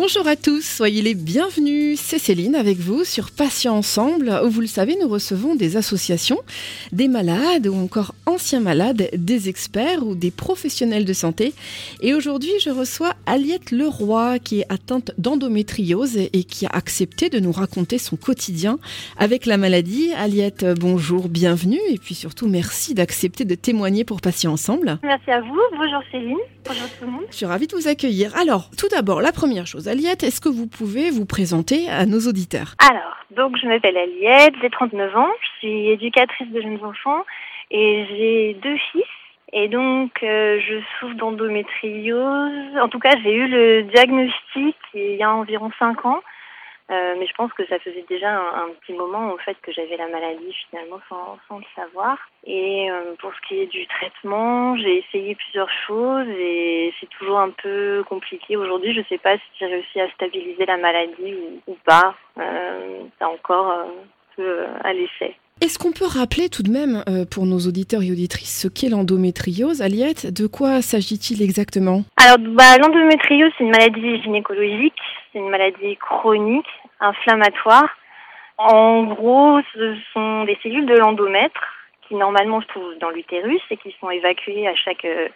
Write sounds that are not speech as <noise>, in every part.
Bonjour à tous, soyez les bienvenus. C'est Céline avec vous sur Patients Ensemble, où vous le savez, nous recevons des associations, des malades ou encore anciens malades, des experts ou des professionnels de santé. Et aujourd'hui, je reçois Aliette Leroy, qui est atteinte d'endométriose et qui a accepté de nous raconter son quotidien avec la maladie. Aliette, bonjour, bienvenue. Et puis surtout, merci d'accepter de témoigner pour Patients Ensemble. Merci à vous. Bonjour Céline. Bonjour tout le monde. Je suis ravie de vous accueillir. Alors, tout d'abord, la première chose, Aliette, est-ce que vous pouvez vous présenter à nos auditeurs Alors, donc je m'appelle Aliette, j'ai 39 ans, je suis éducatrice de jeunes enfants et j'ai deux fils. Et donc, euh, je souffre d'endométriose. En tout cas, j'ai eu le diagnostic il y a environ 5 ans. Euh, mais je pense que ça faisait déjà un, petit moment en fait que j'avais la maladie finalement sans, sans le savoir. Et euh, pour ce qui est du traitement, j'ai essayé plusieurs choses et c'est toujours un peu compliqué. Aujourd'hui, je ne sais pas si j'ai réussi à stabiliser la maladie ou, ou pas. Euh, c'est encore un peu à l'essai. Est-ce qu'on peut rappeler tout de même euh, pour nos auditeurs et auditrices ce qu'est l'endométriose, Aliette? De quoi s'agit-il exactement? Alors, bah, l'endométriose, c'est une maladie gynécologique, c'est une maladie chronique, inflammatoire. En gros, ce sont des cellules de l'endomètre qui normalement se trouvent dans l'utérus et qui sont évacuées à chaque euh,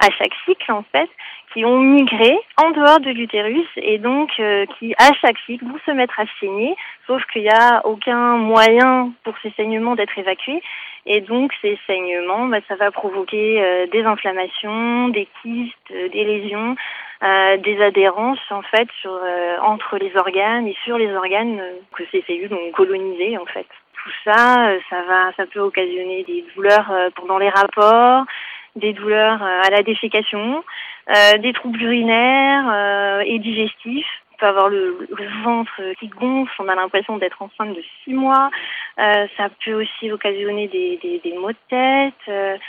à chaque cycle en fait, qui ont migré en dehors de l'utérus et donc euh, qui à chaque cycle vont se mettre à saigner, sauf qu'il n'y a aucun moyen pour ces saignements d'être évacués. Et donc ces saignements, bah, ça va provoquer euh, des inflammations, des kystes, euh, des lésions, des adhérences en fait sur entre les organes et sur les organes que ces cellules ont colonisés en fait. Tout ça, ça va, ça peut occasionner des douleurs pendant les rapports, des douleurs à la défécation, euh, des troubles urinaires euh, et digestifs. On peut avoir le, ventre qui gonfle, on a l'impression d'être enceinte de six mois. Euh, ça peut aussi occasionner des, maux de tête.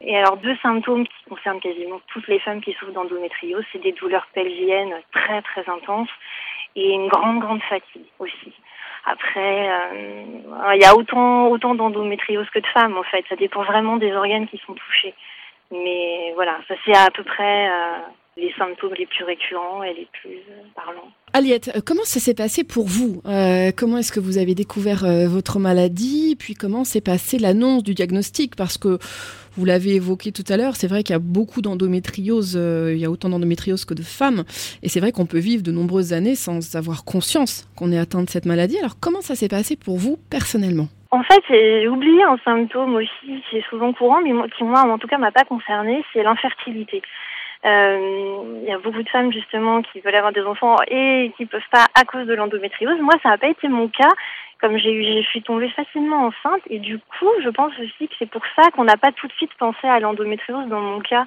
et alors deux symptômes qui concernent quasiment toutes les femmes qui souffrent d'endométriose, c'est des douleurs pelviennes très très intenses et une grande grande fatigue aussi. Après, il euh, y a autant autant d'endométriose que de femmes en fait. Ça dépend vraiment des organes qui sont touchés. Mais voilà, ça c'est à peu près euh, les symptômes les plus récurrents et les plus euh, parlants. Aliette, euh, comment ça s'est passé pour vous? Comment est-ce que vous avez découvert votre maladie? Puis comment s'est passée l'annonce du diagnostic? Parce que vous l'avez évoqué tout à l'heure, c'est vrai qu'il y a beaucoup d'endométriose, il y a autant d'endométriose que de femmes, et c'est vrai qu'on peut vivre de nombreuses années sans avoir conscience qu'on est atteint de cette maladie. Alors comment ça s'est passé pour vous personnellement? En fait, j'ai oublié un symptôme aussi qui est souvent courant, mais qui moi, en tout cas, m'a pas concerné, c'est l'infertilité. Euh, il y a beaucoup de femmes justement qui veulent avoir des enfants et qui peuvent pas à cause de l'endométriose. Moi, ça n'a pas été mon cas. Comme j'ai eu, je suis tombée facilement enceinte et du coup, je pense aussi que c'est pour ça qu'on n'a pas tout de suite pensé à l'endométriose dans mon cas.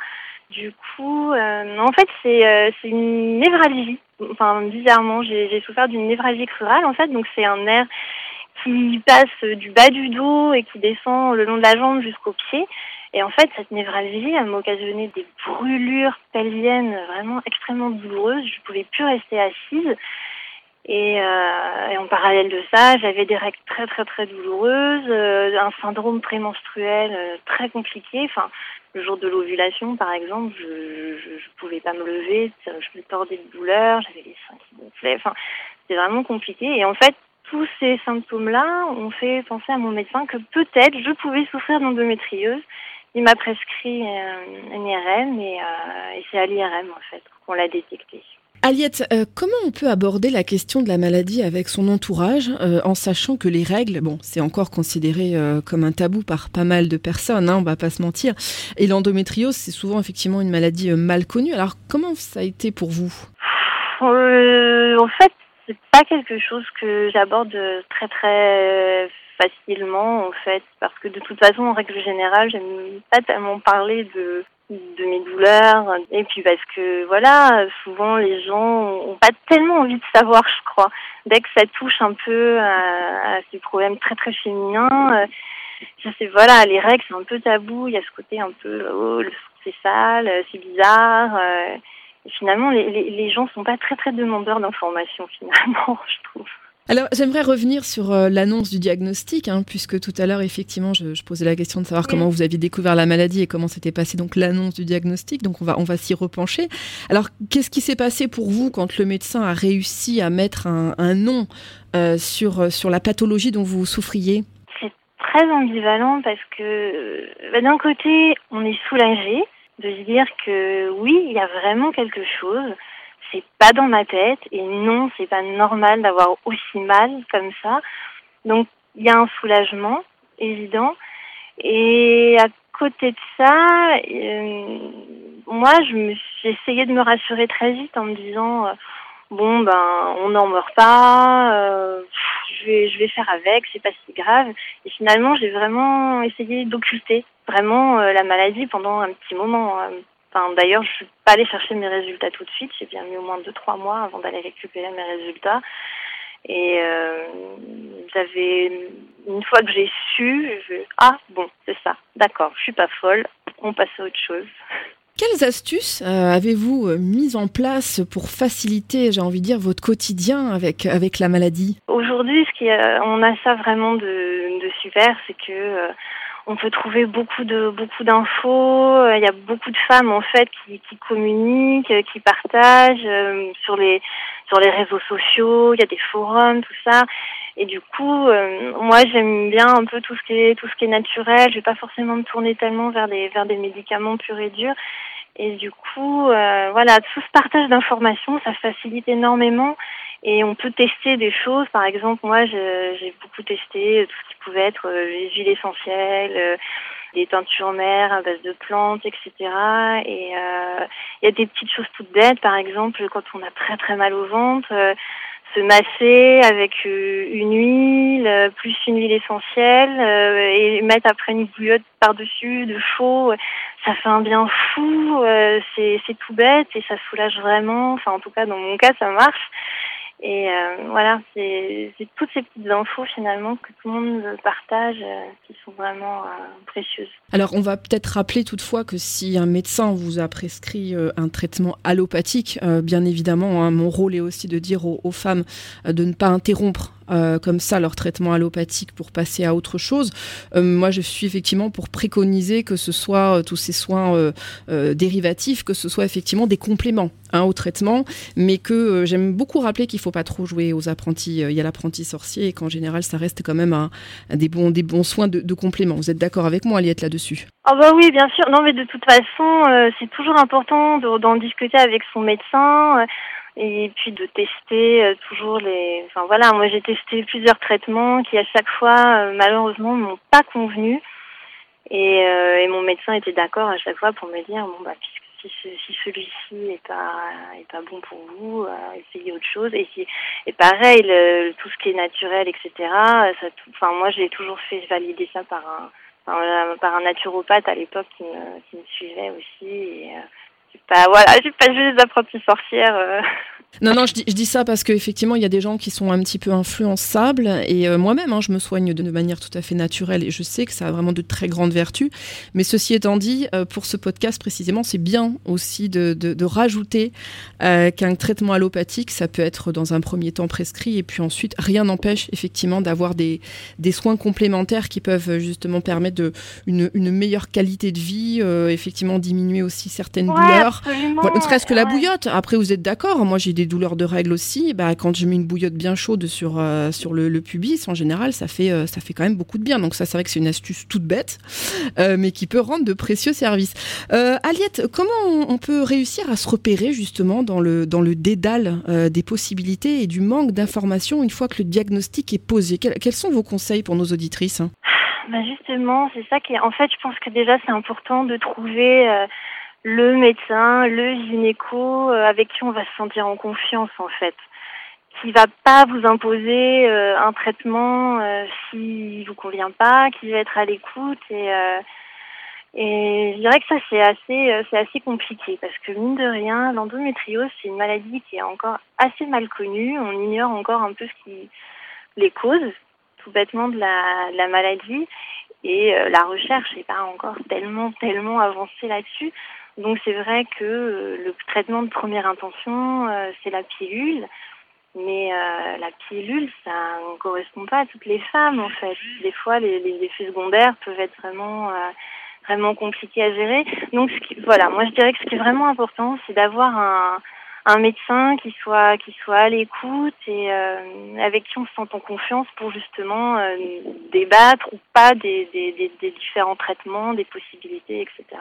Du coup, euh, en fait, c'est euh, une névralgie. Enfin, bizarrement, j'ai souffert d'une névralgie crurale en fait. Donc, c'est un nerf qui passe du bas du dos et qui descend le long de la jambe jusqu'au pied. Et en fait, cette névralgie, m'a occasionné des brûlures pelviennes vraiment extrêmement douloureuses. Je pouvais plus rester assise. Et, euh, et en parallèle de ça, j'avais des règles très très très douloureuses, euh, un syndrome prémenstruel euh, très compliqué. Enfin, le jour de l'ovulation, par exemple, je, je pouvais pas me lever, je me tordais de douleur, j'avais les seins qui gonflaient. Enfin, c'était vraiment compliqué. Et en fait, tous ces symptômes-là ont fait penser à mon médecin que peut-être je pouvais souffrir d'endométriose il m'a prescrit euh, un IRM et, euh, et c'est à l'IRM en fait qu'on l'a détecté. Aliette, euh, comment on peut aborder la question de la maladie avec son entourage euh, en sachant que les règles, bon, c'est encore considéré euh, comme un tabou par pas mal de personnes, hein, on va pas se mentir. Et l'endométriose, c'est souvent effectivement une maladie mal connue. Alors comment ça a été pour vous? En fait, c'est pas quelque chose que j'aborde très très facilement en fait parce que de toute façon en règle générale j'aime pas tellement parler de de mes douleurs. Et puis parce que voilà souvent les gens ont pas tellement envie de savoir je crois. Dès que ça touche un peu à, ces problèmes très très féminins je sais voilà les règles c'est un peu tabou. Il y a ce côté un peu oh c'est sale c'est bizarre et finalement les, les, les gens sont pas très très demandeurs d'informations finalement <laughs> je trouve Alors, j'aimerais revenir sur euh, l'annonce du diagnostic, hein, puisque tout à l'heure, effectivement, je, je, posais la question de savoir comment vous aviez découvert la maladie et comment s'était passé donc l'annonce du diagnostic. Donc, on va, on va s'y repencher. Alors, qu'est-ce qui s'est passé pour vous quand le médecin a réussi à mettre un, un nom euh, sur, euh, sur la pathologie dont vous souffriez? C'est très ambivalent parce que, bah, d'un côté, on est soulagé de se dire que oui, il y a vraiment quelque chose c'est pas dans ma tête et non, c'est pas normal d'avoir aussi mal comme ça. Donc il y a un soulagement évident et à côté de ça, euh, moi je de me rassurer très vite en me disant euh, bon ben on n'en meurt pas, euh, je vais je vais faire avec, c'est pas si grave. Et finalement j'ai vraiment essayé d'occulter vraiment euh, la maladie pendant un petit moment. Enfin, d'ailleurs, je suis pas allée chercher mes résultats tout de suite. J'ai bien mis au moins deux trois mois avant d'aller récupérer mes résultats. Et euh, j'avais une fois que j'ai su, je ah bon, c'est ça, d'accord, je suis pas folle, on passe à autre chose. Quelles astuces euh, avez-vous euh, mises en place pour faciliter, j'ai envie de dire, votre quotidien avec avec la maladie? Aujourd'hui, ce qui a, on a ça vraiment de, super, c'est que euh, on peut trouver beaucoup de beaucoup d'infos. Euh, il y a beaucoup de femmes en fait qui, qui communiquent, euh, qui partagent euh, sur les sur les réseaux sociaux. Il y a des forums, tout ça. Et du coup, moi j'aime bien un peu tout ce qui est tout ce qui est naturel. Je vais pas forcément me tourner tellement vers des vers des médicaments purs et durs. Et du coup, voilà, tout ce partage d'informations, ça facilite énormément et on peut tester des choses. Par exemple, moi, j'ai beaucoup testé tout ce qui pouvait être euh, les huiles essentielles, euh, des teintures mères à base de plantes, etc. Et euh, il y a des petites choses toutes bêtes. Par exemple, quand on a très très mal au ventre, se masser avec une huile, plus une huile essentielle, et mettre après une bouillotte par-dessus de chaud, ça fait un bien fou. c'est tout bête et ça soulage vraiment. Enfin, en tout cas, dans mon cas, ça marche. Et euh, voilà, c'est toutes ces petites infos finalement que tout le monde partage euh, qui sont vraiment euh, précieuses. Alors on va peut-être rappeler toutefois que si un médecin vous a prescrit un traitement allopathique, bien évidemment, hein, mon rôle est aussi de dire aux femmes de ne pas interrompre euh, comme ça leur traitement allopathique pour passer à autre chose. Euh, moi, je suis effectivement pour préconiser que ce soit euh, tous ces soins dérivatifs, que ce soit effectivement des compléments hein, au traitement, mais que j'aime beaucoup rappeler qu'il faut pas trop jouer aux apprentis. Il y a l'apprenti sorcier et qu'en général, ça reste quand même des bons soins de, de complément. Vous êtes d'accord avec moi, Aliette, là-dessus? Ah bah oui, bien sûr. Non, mais de toute façon, c'est toujours important d'en discuter avec son médecin et puis de tester euh, toujours les enfin voilà moi j'ai testé plusieurs traitements qui à chaque fois euh, malheureusement m'ont pas convenu. Et, euh, et mon médecin était d'accord à chaque fois pour me dire bon bah puisque si, si celui-ci est pas est pas bon pour vous euh, essayez autre chose. Et si et pareil le, tout ce qui est naturel etc ça enfin moi j'ai toujours fait valider ça par un par, un naturopathe à l'époque qui me qui me suivait aussi. Et euh, pas voilà, j'ai pas juste des apprentis sorcières. Euh. Non, non, je dis, je dis ça parce qu'effectivement, il y a des gens qui sont un petit peu influençables. Et euh, moi-même, hein, je me soigne de manière tout à fait naturelle et je sais que ça a vraiment de très grandes vertus. Mais ceci étant dit, euh, pour ce podcast précisément, c'est bien aussi de, de, de rajouter euh, qu'un traitement allopathique, ça peut être dans un premier temps prescrit et puis ensuite, rien n'empêche effectivement d'avoir des, des soins complémentaires qui peuvent justement permettre de, une, une meilleure qualité de vie, effectivement diminuer aussi certaines Ouais, douleurs. Voilà, ne serait-ce que la bouillotte. Après, vous êtes d'accord Moi, j'ai des douleurs de règles aussi. Bah, quand je mets une bouillotte bien chaude sur, euh, sur le, le pubis, en général, ça fait, euh, ça fait quand même beaucoup de bien. Donc ça, c'est vrai que c'est une astuce toute bête, euh, mais qui peut rendre de précieux services. Aliette, comment on, on peut réussir à se repérer justement dans le, dans le dédale des possibilités et du manque d'informations une fois que le diagnostic est posé? Quels, quels sont vos conseils pour nos auditrices hein? Bah justement, c'est ça qui est. En fait, je pense que déjà c'est important de trouver euh, le médecin, le gynéco euh, avec qui on va se sentir en confiance en fait, qui va pas vous imposer euh, un traitement euh, s'il vous convient pas, qui va être à l'écoute et euh, et je dirais que ça c'est assez euh, c'est assez compliqué parce que mine de rien, l'endométriose c'est une maladie qui est encore assez mal connue. On ignore encore un peu ce qui les causes tout bêtement de la, de la maladie et euh, la recherche n'est pas encore tellement tellement avancée là-dessus. Donc c'est vrai que euh, le traitement de première intention euh, c'est la pilule Mais euh, la pilule, ça ne correspond pas à toutes les femmes en fait. Des fois, les, effets secondaires peuvent être vraiment vraiment compliqués à gérer. Donc voilà, moi je dirais que ce qui est vraiment important, c'est d'avoir un médecin qui soit qui soit à l'écoute et avec qui on se sent en confiance pour justement débattre ou pas des, différents traitements, des possibilités, etc.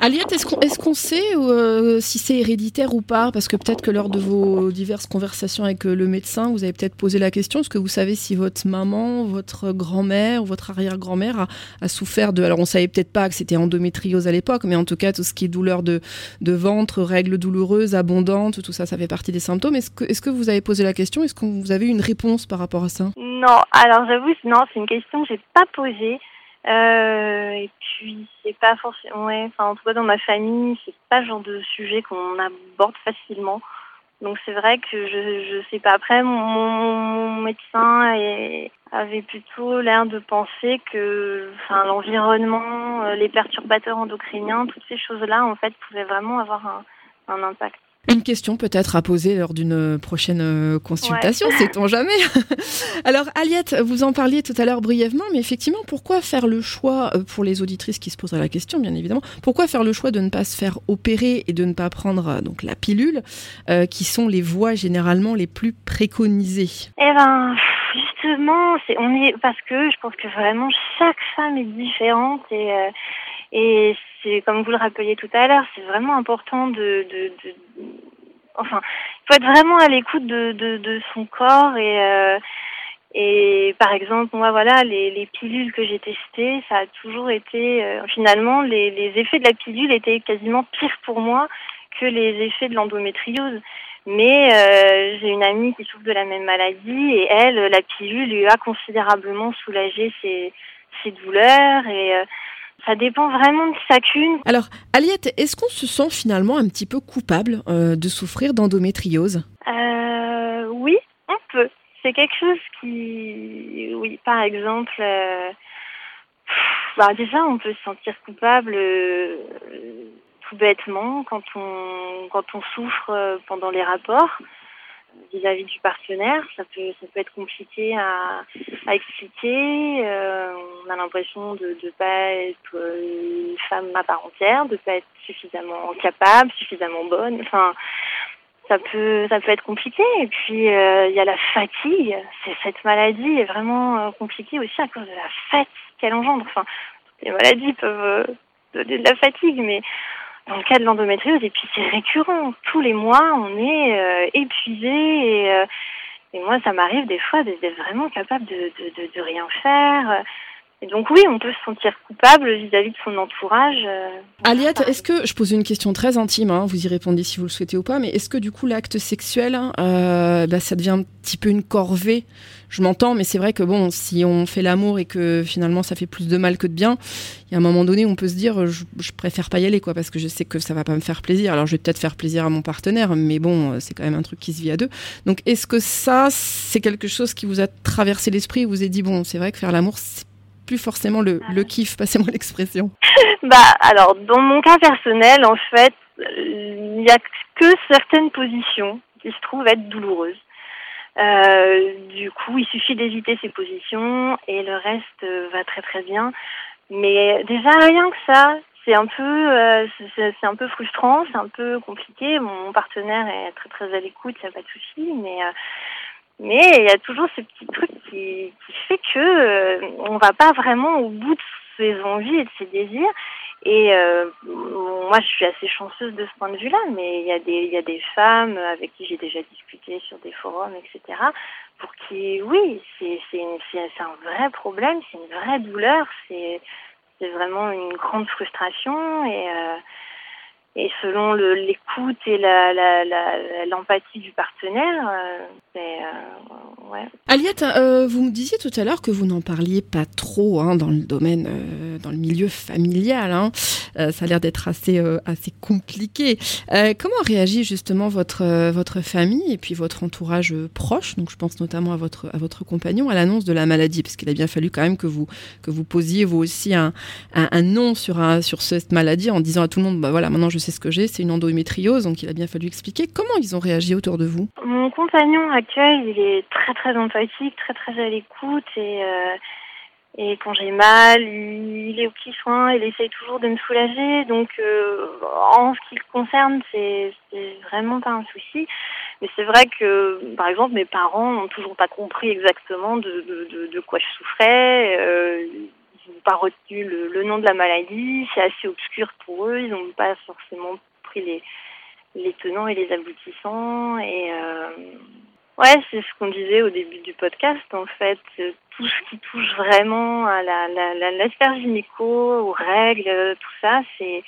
Aliette, est-ce qu'on est qu'on sait euh, si c'est héréditaire ou pas? Parce que peut-être que lors de vos diverses conversations avec le médecin, vous avez peut-être posé la question. Est-ce que vous savez si votre maman, votre grand-mère ou votre arrière-grand-mère a, souffert de... Alors on savait peut-être pas que c'était endométriose à l'époque, mais en tout cas tout ce qui est douleur de, de ventre, règles douloureuses, abondante, tout ça, ça fait partie des symptômes. Est-ce que, est-ce que vous avez posé la question? Est-ce que vous avez une réponse par rapport à ça? Non, alors j'avoue, non, c'est une question que j'ai pas posée. Euh, et puis c'est pas forcément, ouais, enfin en tout cas dans ma famille, c'est pas le genre de sujet qu'on aborde facilement. Donc c'est vrai que je je sais pas. Après mon, mon médecin est, avait plutôt l'air de penser que, enfin l'environnement, euh, les perturbateurs endocriniens, toutes ces choses-là en fait pouvaient vraiment avoir un, un impact. Une question peut-être à poser lors d'une prochaine consultation, ouais. sait-on jamais. <laughs> Alors Aliette, vous en parliez tout à l'heure brièvement, mais effectivement, pourquoi faire le choix, pour les auditrices qui se poseraient la question bien évidemment, pourquoi faire le choix de ne pas se faire opérer et de ne pas prendre donc la pilule, euh, qui sont les voies généralement les plus préconisées? Eh ben, justement, c'est on est parce que je pense que vraiment chaque femme est différente et euh, et c'est comme vous le rappeliez tout à l'heure, c'est vraiment important de, de, de, enfin, il faut être vraiment à l'écoute de, de, son corps et euh, et par exemple moi voilà les, les pilules que j'ai testées, ça a toujours été euh, finalement les, les effets de la pilule étaient quasiment pires pour moi que les effets de l'endométriose. Mais euh, j'ai une amie qui souffre de la même maladie et elle, la pilule lui a considérablement soulagé ses, ses douleurs et ça dépend vraiment de chacune. Alors, Aliette, est-ce qu'on se sent finalement un petit peu coupable euh, de souffrir d'endométriose? Euh, Oui, on peut. C'est quelque chose qui, oui, par exemple, euh, bah déjà, on peut se sentir coupable tout bêtement quand on quand on souffre pendant les rapports vis-à-vis -vis du partenaire. Ça peut, ça peut être compliqué à, expliquer. Euh, on a l'impression de ne pas être une femme à part entière, de ne pas être suffisamment capable, suffisamment bonne. Enfin, ça peut, ça peut être compliqué. Et puis, il euh, y a la fatigue. Cette maladie est vraiment euh, compliquée aussi à cause de la fatigue qu'elle engendre. Enfin, les maladies peuvent donner de la fatigue, mais dans le cas de l'endométriose, et puis c'est récurrent. Tous les mois, on est euh, épuisé et, euh, moi, ça m'arrive des fois d'être vraiment capable de, de, rien faire. Et donc oui, on peut se sentir coupable vis-à-vis -vis de son entourage. Euh, Aliette, est-ce que, je pose une question très intime, hein, vous y répondez si vous le souhaitez ou pas, mais est-ce que du coup l'acte sexuel, euh, bah, ça devient un petit peu une corvée? Je m'entends, mais c'est vrai que bon, si on fait l'amour et que finalement ça fait plus de mal que de bien, il y a un moment donné, on peut se dire, je, je, préfère pas y aller, quoi, parce que je sais que ça va pas me faire plaisir. Alors je vais peut-être faire plaisir à mon partenaire, mais bon, c'est quand même un truc qui se vit à deux. Donc est-ce que ça, c'est quelque chose qui vous a traversé l'esprit, vous avez dit, bon, c'est vrai que faire l'amour, c'est plus forcément le, le kiff, passez-moi l'expression. <laughs> bah alors dans mon cas personnel, en fait, il n'y a que certaines positions qui se trouvent être douloureuses. Euh, du coup, il suffit d'éviter ces positions et le reste va très très bien. Mais déjà rien que ça, c'est un peu, euh, c'est un peu frustrant, c'est un peu compliqué. Mon partenaire est très très à l'écoute, il n'y a pas de souci, mais euh, mais il y a toujours ce petit truc qui, fait que euh, on va pas vraiment au bout de ses envies et de ses désirs. Et euh, moi, je suis assez chanceuse de ce point de vue-là, mais il y a des y a des femmes avec qui j'ai déjà discuté sur des forums, etc. Pour qui, oui, c'est un vrai problème, c'est une vraie douleur, c'est vraiment une grande frustration et euh, et selon l'écoute et l'empathie du partenaire, euh, euh, ouais. Aliette, euh, vous me disiez tout à l'heure que vous n'en parliez pas trop hein, dans le domaine, euh, dans le milieu familial. Hein. Ça a l'air d'être assez assez compliqué. comment réagit justement votre votre famille et puis votre entourage proche? Donc je pense notamment à votre à votre compagnon à l'annonce de la maladie, parce qu'il a bien fallu quand même que vous que vous posiez vous aussi un un, un nom sur un sur cette maladie en disant à tout le monde bah voilà maintenant je je sais ce que j'ai, c'est une endométriose, donc il a bien fallu expliquer. Comment ils ont réagi autour de vous Mon compagnon actuel, il est très très empathique, très très à l'écoute et et quand j'ai mal, il est au petit soin, il essaye toujours de me soulager. Donc, euh, en ce qui le concerne, c'est vraiment pas un souci. Mais c'est vrai que, par exemple, mes parents n'ont toujours pas compris exactement de, quoi je souffrais. Euh, n'ont pas retenu le, le, nom de la maladie. C'est assez obscur pour eux. Ils n'ont pas forcément pris les, les tenants et les aboutissants. Et euh, Ouais, c'est ce qu'on disait au début du podcast. En fait, tout ce qui touche vraiment à la, la, la, gynéco, aux règles, tout ça, c'est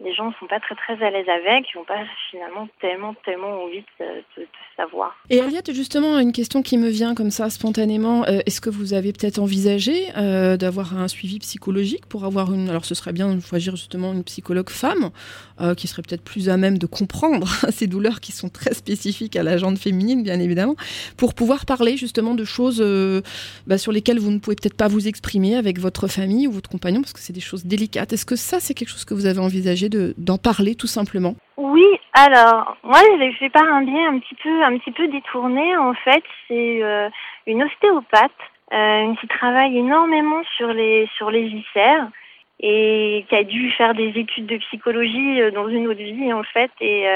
les gens ne sont pas très très à l'aise avec, ils n'ont pas finalement tellement tellement envie de, savoir. Et Aliette, justement, une question qui me vient comme ça spontanément, euh, est-ce que vous avez peut-être envisagé euh, d'avoir un suivi psychologique pour avoir une, alors ce serait bien de choisir justement une psychologue femme euh, qui serait peut-être plus à même de comprendre <laughs> ces douleurs qui sont très spécifiques à la jante féminine, bien évidemment, pour pouvoir parler justement de choses bah, sur lesquelles vous ne pouvez peut-être pas vous exprimer avec votre famille ou votre compagnon parce que c'est des choses délicates. Est-ce que ça c'est quelque chose que vous avez envisagé d'en parler tout simplement Oui, alors moi je fait par un biais un petit peu un petit peu détourné en fait. C'est euh, une ostéopathe euh, qui travaille énormément sur les sur les viscères et qui a dû faire des études de psychologie euh, dans une autre vie en fait et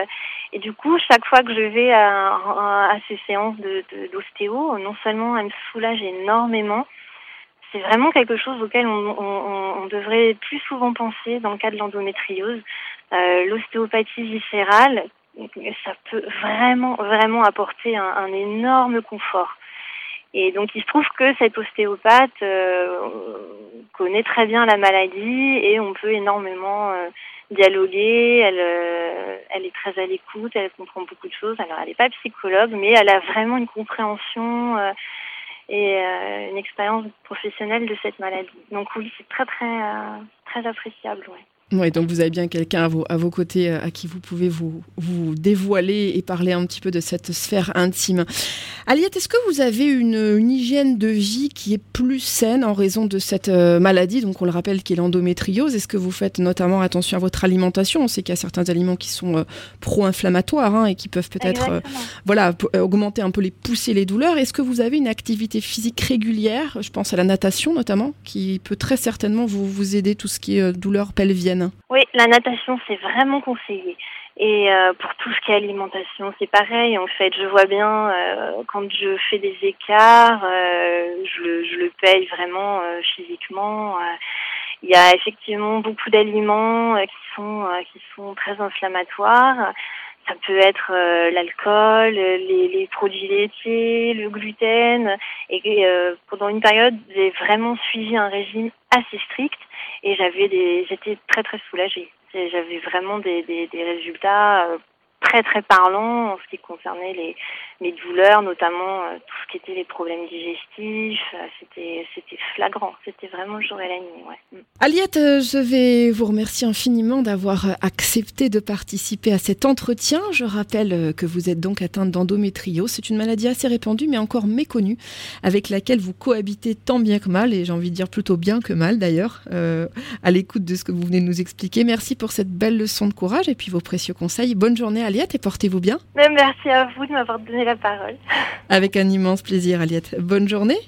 et du coup chaque fois que je vais à, ces séances d'ostéo non seulement elle me soulage énormément c'est vraiment quelque chose auquel on, devrait plus souvent penser dans le cas de l'endométriose. Euh, L'ostéopathie viscérale, ça peut vraiment, vraiment apporter un, énorme confort. Et donc il se trouve que cette ostéopathe euh, connaît très bien la maladie et on peut énormément euh, dialoguer. Elle, elle est très à l'écoute, elle comprend beaucoup de choses. Alors elle n'est pas psychologue, mais elle a vraiment une compréhension et euh, une expérience professionnelle de cette maladie. Donc oui, c'est très très euh, très appréciable. Ouais. Oui, donc vous avez bien quelqu'un à vos, à vos côtés euh, à qui vous pouvez vous, vous dévoiler et parler un petit peu de cette sphère intime. Aliette, est-ce que vous avez une, une, hygiène de vie qui est plus saine en raison de cette euh, maladie? Donc on le rappelle qui est l'endométriose. Est-ce que vous faites notamment attention à votre alimentation? On sait qu'il y a certains aliments qui sont euh, pro-inflammatoires hein, et qui peuvent peut-être euh, voilà, augmenter un peu les pousser les douleurs. Est-ce que vous avez une activité physique régulière? Je pense à la natation notamment, qui peut très certainement vous, vous aider tout ce qui est douleur pelvienne. Oui, la natation, c'est vraiment conseillé. Et euh, pour tout ce qui est alimentation, c'est pareil. En fait, je vois bien euh, quand je fais des écarts, euh, je, le, je, le, paye vraiment physiquement. Il y a effectivement beaucoup d'aliments qui sont qui sont très inflammatoires. Ça peut être l'alcool, les, les, produits laitiers, le gluten. Et pendant une période, j'ai vraiment suivi un régime assez strict et j'avais des, j'étais très très soulagée. J'avais vraiment des, des, des résultats euh, très très parlant en ce qui concernait les, mes douleurs, notamment euh, tout ce qui était les problèmes digestifs. Euh, c'était, c'était flagrant, c'était vraiment le jour et la nuit. Ouais. Mm. Aliette, euh, je vais vous remercier infiniment d'avoir accepté de participer à cet entretien. Je rappelle que vous êtes donc atteinte d'endométriose. C'est une maladie assez répandue mais encore méconnue, avec laquelle vous cohabitez tant bien que mal, et j'ai envie de dire plutôt bien que mal d'ailleurs, à l'écoute de ce que vous venez de nous expliquer. Merci pour cette belle leçon de courage et puis vos précieux conseils. Bonne journée et portez-vous bien. Merci à vous de m'avoir donné la parole. Avec un immense plaisir, Aliette. Bonne journée.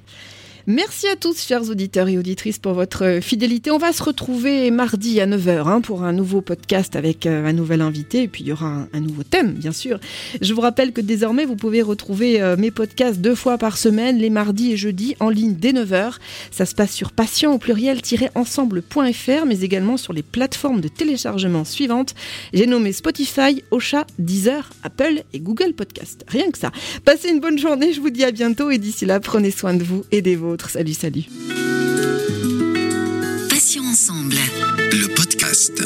Merci à tous, chers auditeurs et auditrices, pour votre fidélité. On va se retrouver mardi à 9h hein, pour un nouveau podcast avec euh, un nouvel invité. Et puis, il y aura un, nouveau thème, bien sûr. Je vous rappelle que désormais, vous pouvez retrouver euh, mes podcasts deux fois par semaine, les mardis et jeudis, en ligne dès 9h. Ça se passe sur patient au pluriel-ensemble.fr, mais également sur les plateformes de téléchargement suivantes. J'ai nommé Spotify, Ocha, Deezer, Apple et Google Podcast. Rien que ça. Passez une bonne journée, je vous dis à bientôt et d'ici là, prenez soin de vous et des Salut, salut. Passions ensemble. Le podcast.